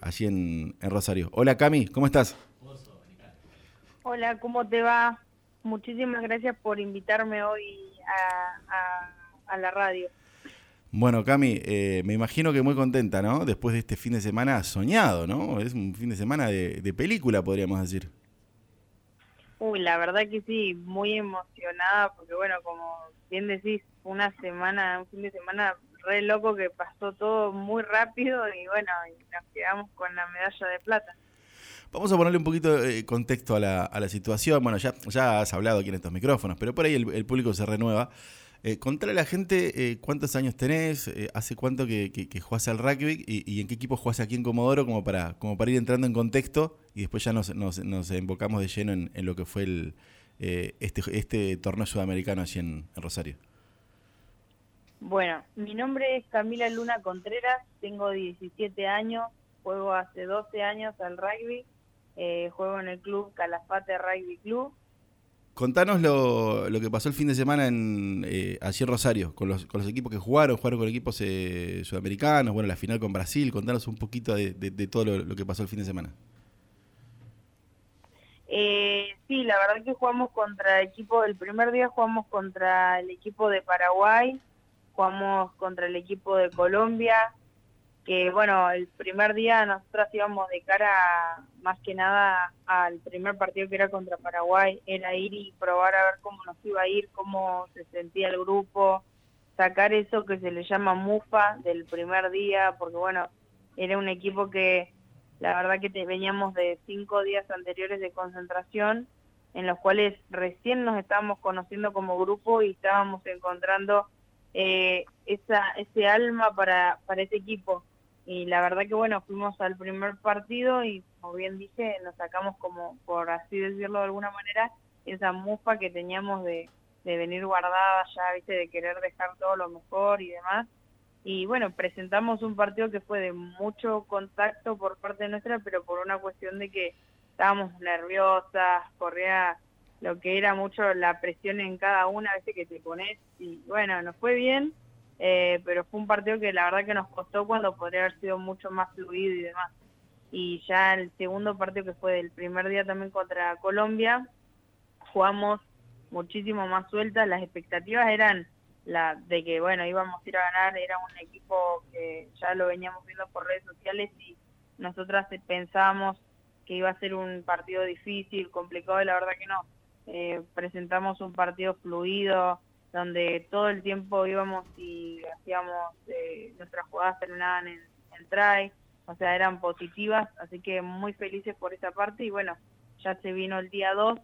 allí en, Rosario. Hola Cami, ¿cómo estás? Hola, ¿cómo te va? Muchísimas gracias por invitarme hoy a, la radio. Bueno, Cami, eh, me imagino que muy contenta, ¿no? Después de este fin de semana soñado, ¿no? Es un fin de semana de, de película, podríamos decir. Uy, la verdad que sí, muy emocionada, porque bueno, como bien decís, una semana, un fin de semana re loco que pasó todo muy rápido y bueno, nos quedamos con la medalla de plata. Vamos a ponerle un poquito de contexto a la, a la situación. Bueno, ya, ya has hablado aquí en estos micrófonos, pero por ahí el, público se renueva. Eh, contale a la gente eh, cuántos años tenés, eh, hace cuánto que, que, jugás al rugby y, en qué equipo jugás aquí en Comodoro, como para, como para ir entrando en contexto y después ya nos, nos, nos embocamos de lleno en, lo que fue el, eh, este, este torneo sudamericano allí en Rosario. Bueno, mi nombre es Camila Luna Contreras, tengo 17 años, juego hace 12 años al rugby, eh, juego en el club Calafate Rugby Club. Contanos lo, lo que pasó el fin de semana en, eh, allí en Rosario, con los, con los equipos que jugaron, jugaron con equipos eh, sudamericanos, bueno, la final con Brasil, contanos un poquito de, todo lo, que pasó el fin de semana. Eh, sí, la verdad que jugamos contra el equipo, el primer día jugamos contra el equipo de Paraguay, jugamos contra el equipo de Colombia, que bueno, el primer día nosotros íbamos de cara más que nada al primer partido que era contra Paraguay, era ir y probar a ver cómo nos iba a ir, cómo se sentía el grupo, sacar eso que se le llama mufa del primer día, porque bueno, era un equipo que la verdad que te, veníamos de cinco días anteriores de concentración, en los cuales recién nos estábamos conociendo como grupo y estábamos encontrando eh, esa, ese alma para, para ese equipo. Y la verdad que bueno, fuimos al primer partido y como bien dije, nos sacamos como, por así decirlo de alguna manera, esa mufa que teníamos de, de venir guardada ya, viste, de querer dejar todo lo mejor y demás. Y bueno, presentamos un partido que fue de mucho contacto por parte nuestra, pero por una cuestión de que estábamos nerviosas, corría lo que era mucho la presión en cada una, a veces que te pones y bueno, nos fue bien, eh, pero fue un partido que la verdad que nos costó cuando podría haber sido mucho más fluido y demás. Y ya el segundo partido que fue el primer día también contra Colombia, jugamos muchísimo más sueltas, las expectativas eran la de que bueno íbamos a ir a ganar, era un equipo que ya lo veníamos viendo por redes sociales y nosotras pensábamos que iba a ser un partido difícil, complicado y la verdad que no eh, presentamos un partido fluido, donde todo el tiempo íbamos y hacíamos, eh, nuestras jugadas terminaban en, en try, o sea, eran positivas, así que muy felices por esa parte. Y bueno, ya se vino el día 2,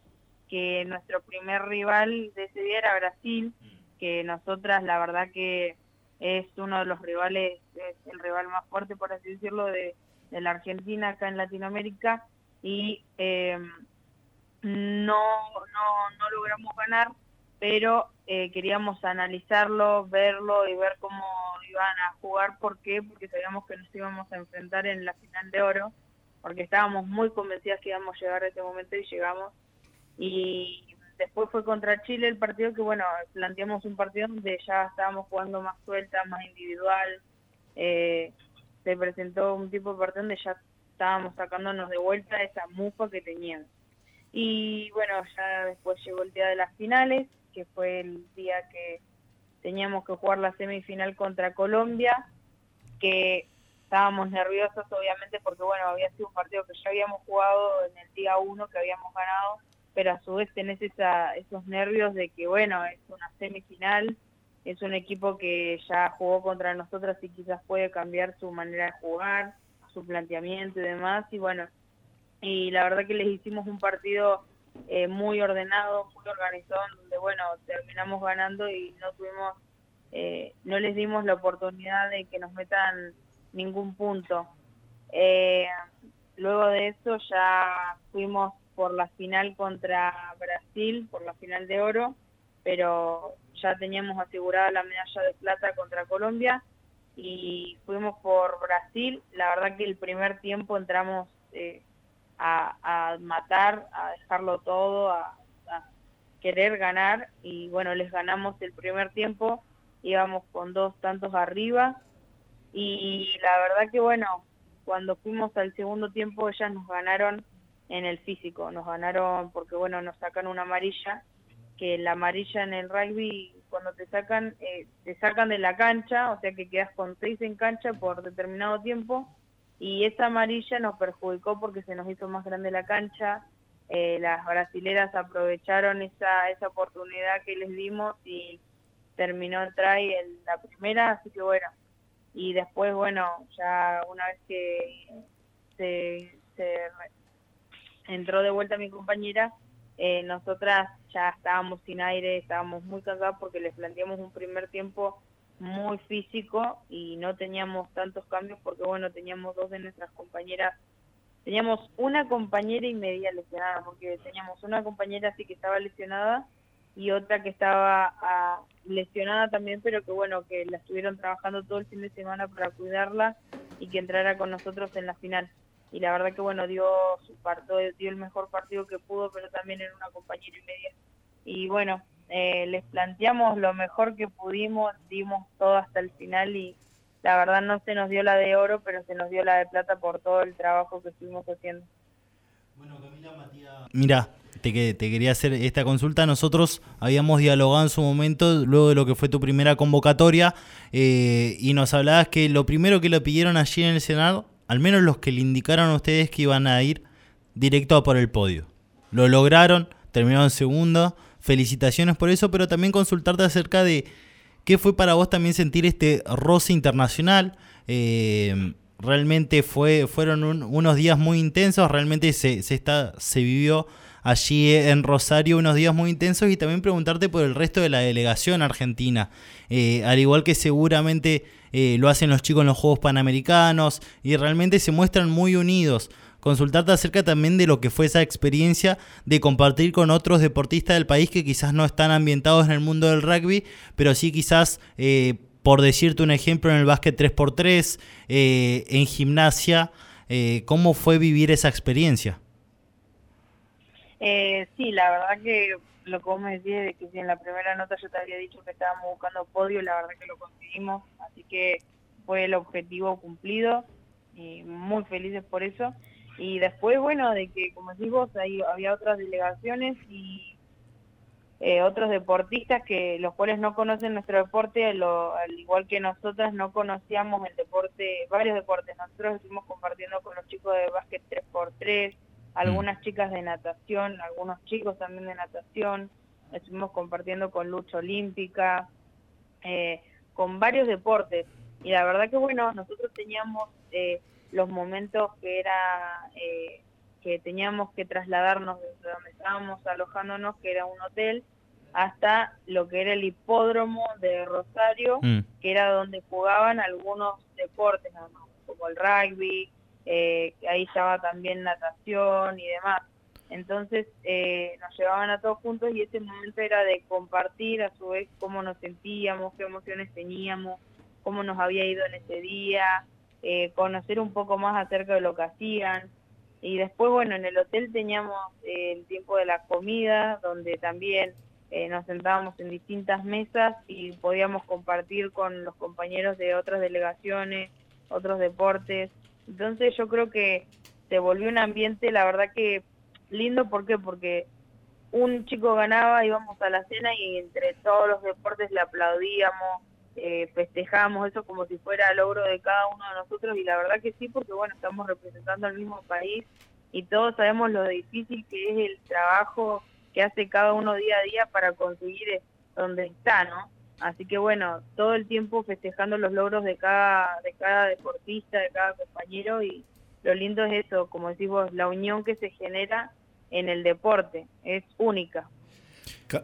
que nuestro primer rival de ese día era Brasil, que nosotras la verdad que es uno de los rivales, es el rival más fuerte, por así decirlo, de, de la Argentina acá en Latinoamérica. Y eh, no, no, no logramos ganar, pero eh, queríamos analizarlo, verlo y ver cómo iban a jugar. ¿Por qué? Porque sabíamos que nos íbamos a enfrentar en la final de oro, porque estábamos muy convencidas que íbamos a llegar a este momento y llegamos. Y después fue contra Chile el partido que, bueno, planteamos un partido donde ya estábamos jugando más suelta, más individual. Eh, se presentó un tipo de partido donde ya estábamos sacándonos de vuelta esa mufa que teníamos. Y bueno, ya después llegó el día de las finales, que fue el día que teníamos que jugar la semifinal contra Colombia, que estábamos nerviosos obviamente porque bueno, había sido un partido que ya habíamos jugado en el día uno, que habíamos ganado, pero a su vez tenés esa, esos nervios de que bueno, es una semifinal, es un equipo que ya jugó contra nosotros y quizás puede cambiar su manera de jugar, su planteamiento y demás, y bueno, y la verdad que les hicimos un partido eh, muy ordenado, muy organizado, donde bueno, terminamos ganando y no tuvimos, eh, no les dimos la oportunidad de que nos metan ningún punto. Eh, luego de eso ya fuimos por la final contra Brasil, por la final de oro, pero ya teníamos asegurada la medalla de plata contra Colombia y fuimos por Brasil. La verdad que el primer tiempo entramos eh, a, matar, a dejarlo todo, a, querer ganar. Y bueno, les ganamos el primer tiempo, íbamos con dos tantos arriba. Y la verdad que bueno, cuando fuimos al segundo tiempo ellas nos ganaron en el físico, nos ganaron porque bueno, nos sacan una amarilla, que la amarilla en el rugby cuando te sacan, eh, te sacan de la cancha, o sea que quedas con seis en cancha por determinado tiempo, y esa amarilla nos perjudicó porque se nos hizo más grande la cancha, eh, las brasileras aprovecharon esa, esa oportunidad que les dimos y terminó el try en la primera, así que bueno, y después bueno, ya una vez que se, entró de vuelta mi compañera, eh, nosotras ya estábamos sin aire, estábamos muy cansadas porque les planteamos un primer tiempo muy físico y no teníamos tantos cambios porque bueno, teníamos dos de nuestras compañeras, teníamos una compañera y media lesionada, porque teníamos una compañera así que estaba lesionada y otra que estaba ah, lesionada también, pero que bueno, que la estuvieron trabajando todo el fin de semana para cuidarla y que entrara con nosotros en la final y la verdad que bueno, dio su partido, dio el mejor partido que pudo, pero también en una compañera y media. Y bueno, eh, les planteamos lo mejor que pudimos, dimos todo hasta el final y la verdad no se nos dio la de oro, pero se nos dio la de plata por todo el trabajo que estuvimos haciendo. Bueno, Camila Matías. Mira, te, te, quería hacer esta consulta. Nosotros habíamos dialogado en su momento, luego de lo que fue tu primera convocatoria, eh, y nos hablabas que lo primero que le pidieron allí en el Senado al menos los que le indicaron a ustedes que iban a ir directo a por el podio. Lo lograron, terminaron segundo, felicitaciones por eso, pero también consultarte acerca de qué fue para vos también sentir este roce internacional. Eh, realmente fue, fueron unos días muy intensos, realmente se, se, está, se vivió allí en Rosario unos días muy intensos y también preguntarte por el resto de la delegación argentina. Eh, al igual que seguramente eh, lo hacen los chicos en los Juegos Panamericanos y realmente se muestran muy unidos. Consultarte acerca también de lo que fue esa experiencia de compartir con otros deportistas del país que quizás no están ambientados en el mundo del rugby, pero sí quizás, eh, por decirte un ejemplo, en el básquet 3x3, en gimnasia, ¿cómo fue vivir esa experiencia? Eh, sí, la verdad que lo que vos me decís de que si en la primera nota yo te había dicho que estábamos buscando podio, la verdad que lo conseguimos, así que fue el objetivo cumplido y muy felices por eso. Y después, bueno, de que, como decís vos, ahí había otras delegaciones y eh, otros deportistas que los cuales no conocen nuestro deporte, al igual que nosotras no conocíamos el deporte, varios deportes. Nosotros estuvimos compartiendo con los chicos de básquet 3x3, algunas mm. chicas de natación, algunos chicos también de natación, estuvimos compartiendo con lucha olímpica, eh, con varios deportes. Y la verdad que bueno, nosotros teníamos eh, los momentos que era eh, que teníamos que trasladarnos desde donde estábamos alojándonos, que era un hotel, hasta lo que era el hipódromo de Rosario, mm. que era donde jugaban algunos deportes, como el rugby, eh, ahí estaba también natación y demás. Entonces eh, nos llevaban a todos juntos y ese momento era de compartir a su vez cómo nos sentíamos, qué emociones teníamos, cómo nos había ido en ese día, eh, conocer un poco más acerca de lo que hacían. Y después, bueno, en el hotel teníamos eh, el tiempo de la comida, donde también nos sentábamos en distintas mesas y podíamos compartir con los compañeros de otras delegaciones, otros deportes, entonces yo creo que se volvió un ambiente, la verdad que lindo, ¿por qué? Porque un chico ganaba, íbamos a la cena y entre todos los deportes le aplaudíamos, eh, festejamos eso como si fuera logro de cada uno de nosotros y la verdad que sí, porque bueno, estamos representando al mismo país y todos sabemos lo difícil que es el trabajo que hace cada uno día a día para conseguir donde está, ¿no? Así que bueno, todo el tiempo festejando los logros de cada, de cada deportista, de cada compañero y lo lindo es eso, como decimos, la unión que se genera en el deporte, es única.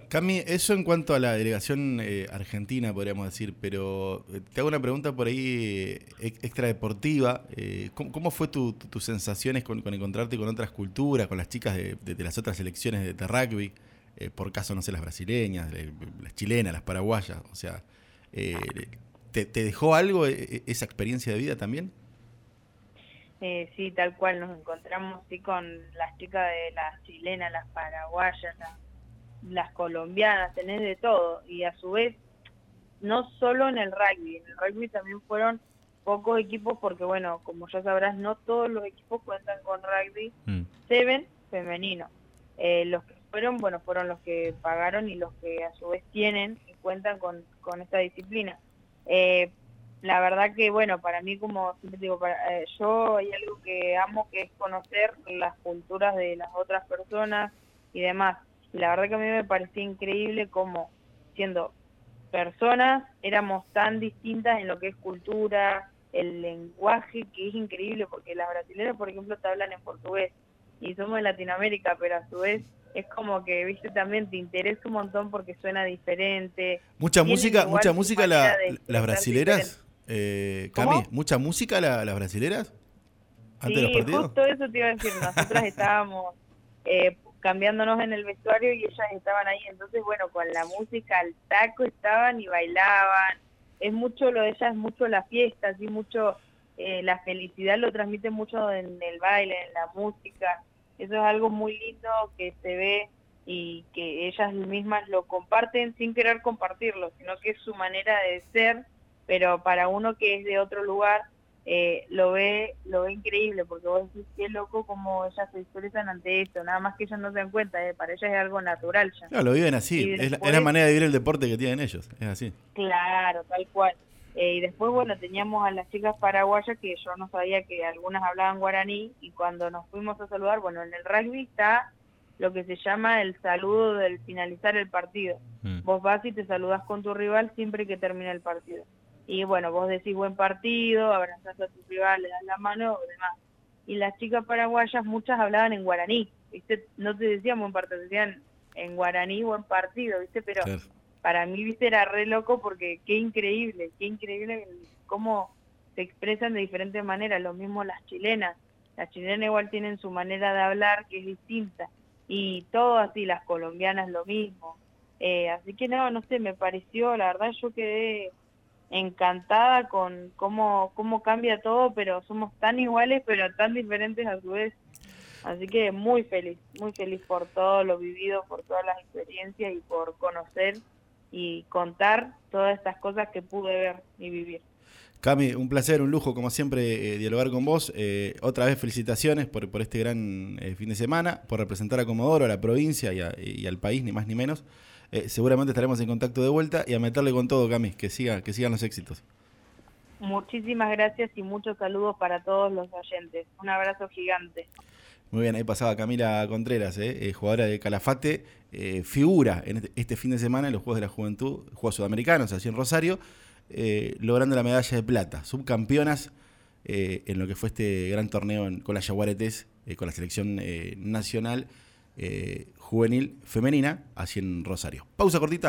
Cami, eso en cuanto a la delegación eh, argentina, podríamos decir, pero eh, te hago una pregunta por ahí eh, extra deportiva. ¿cómo, fue tu, tus sensaciones con, encontrarte con otras culturas, con las chicas de, las otras selecciones de rugby? Eh, por caso, no sé, las brasileñas, las chilenas, las paraguayas, o sea, eh, ¿te, dejó algo eh, esa experiencia de vida también? sí, tal cual, nos encontramos sí con las chicas de las chilenas, las paraguayas, las, colombianas, tenés de todo, y a su vez, no solo en el rugby, en el rugby también fueron pocos equipos porque, bueno, como ya sabrás, no todos los equipos cuentan con rugby Mm. seven femenino. Eh, los que fueron, bueno, fueron los que pagaron y los que a su vez tienen y cuentan con, con esta disciplina. Eh, la verdad que, bueno, para mí, como siempre digo, para, eh, yo hay algo que amo que es conocer las culturas de las otras personas y demás. Y la verdad que a mí me parecía increíble como siendo personas éramos tan distintas en lo que es cultura, el lenguaje, que es increíble, porque las brasileñas, por ejemplo, te hablan en portugués y somos de Latinoamérica, pero a su vez es como que, viste, también te interesa un montón porque suena diferente. Mucha Tienen música, mucha música la- las brasileras. Eh, Cami, ¿Cómo? mucha música la- las brasileras antes de los Sí, partidos. justo eso te iba a decir. Nosotras estábamos eh, cambiándonos en el vestuario y ellas estaban ahí. Entonces, bueno, con la música al taco estaban y bailaban. Es mucho lo de ellas, mucho la fiesta, así mucho eh, la felicidad lo transmite mucho en el baile, en la música. Eso es algo muy lindo que se ve y que ellas mismas lo comparten sin querer compartirlo, sino que es su manera de ser, pero para uno que es de otro lugar eh, lo ve lo ve increíble porque vos decís qué loco como ellas se expresan ante esto nada más que ellas no se dan cuenta eh, para ellas es algo natural ya No, lo viven así. Es la, es la manera de vivir el deporte que tienen ellos. Es así. claro tal cual Eh, y después bueno teníamos a las chicas paraguayas que yo no sabía que algunas hablaban guaraní y cuando nos fuimos a saludar bueno en el rugby está lo que se llama el saludo del finalizar el partido Mm. vos vas y te saludás con tu rival siempre que termine el partido. Y bueno, vos decís buen partido, abrazás a tu rival, le das la mano o demás. Y las chicas paraguayas, muchas hablaban en guaraní, ¿viste? No te decían buen partido, decían en guaraní buen partido, ¿viste? Pero Claro. para mí, ¿viste? Era re loco porque qué increíble, qué increíble cómo se expresan de diferentes maneras, lo mismo las chilenas. Las chilenas igual tienen su manera de hablar que es distinta. Y todo así, las colombianas lo mismo. Eh, así que no, no sé, me pareció, la verdad yo quedé encantada con cómo, cómo cambia todo, pero somos tan iguales, pero tan diferentes a su vez. Así que muy feliz, muy feliz por todo lo vivido, por todas las experiencias y por conocer y contar todas estas cosas que pude ver y vivir. Cami, un placer, un lujo, como siempre, eh, dialogar con vos. Eh, otra vez felicitaciones por, por este gran eh, fin de semana, por representar a Comodoro, a la provincia y, al país, ni más ni menos. Eh, seguramente estaremos en contacto de vuelta y a meterle con todo, Cami, que, siga, que sigan los éxitos. Muchísimas gracias y muchos saludos para todos los oyentes. Un abrazo gigante. Muy bien, ahí pasaba Camila Contreras, eh, eh, jugadora de Calafate, eh, figura en este, este fin de semana en los Juegos de la Juventud, Juegos Sudamericanos, así en Rosario, logrando la medalla de plata, subcampeonas en lo que fue este gran torneo en- con las Yaguaretes, con la selección nacional juvenil femenina, así en Rosario. Pausa cortita.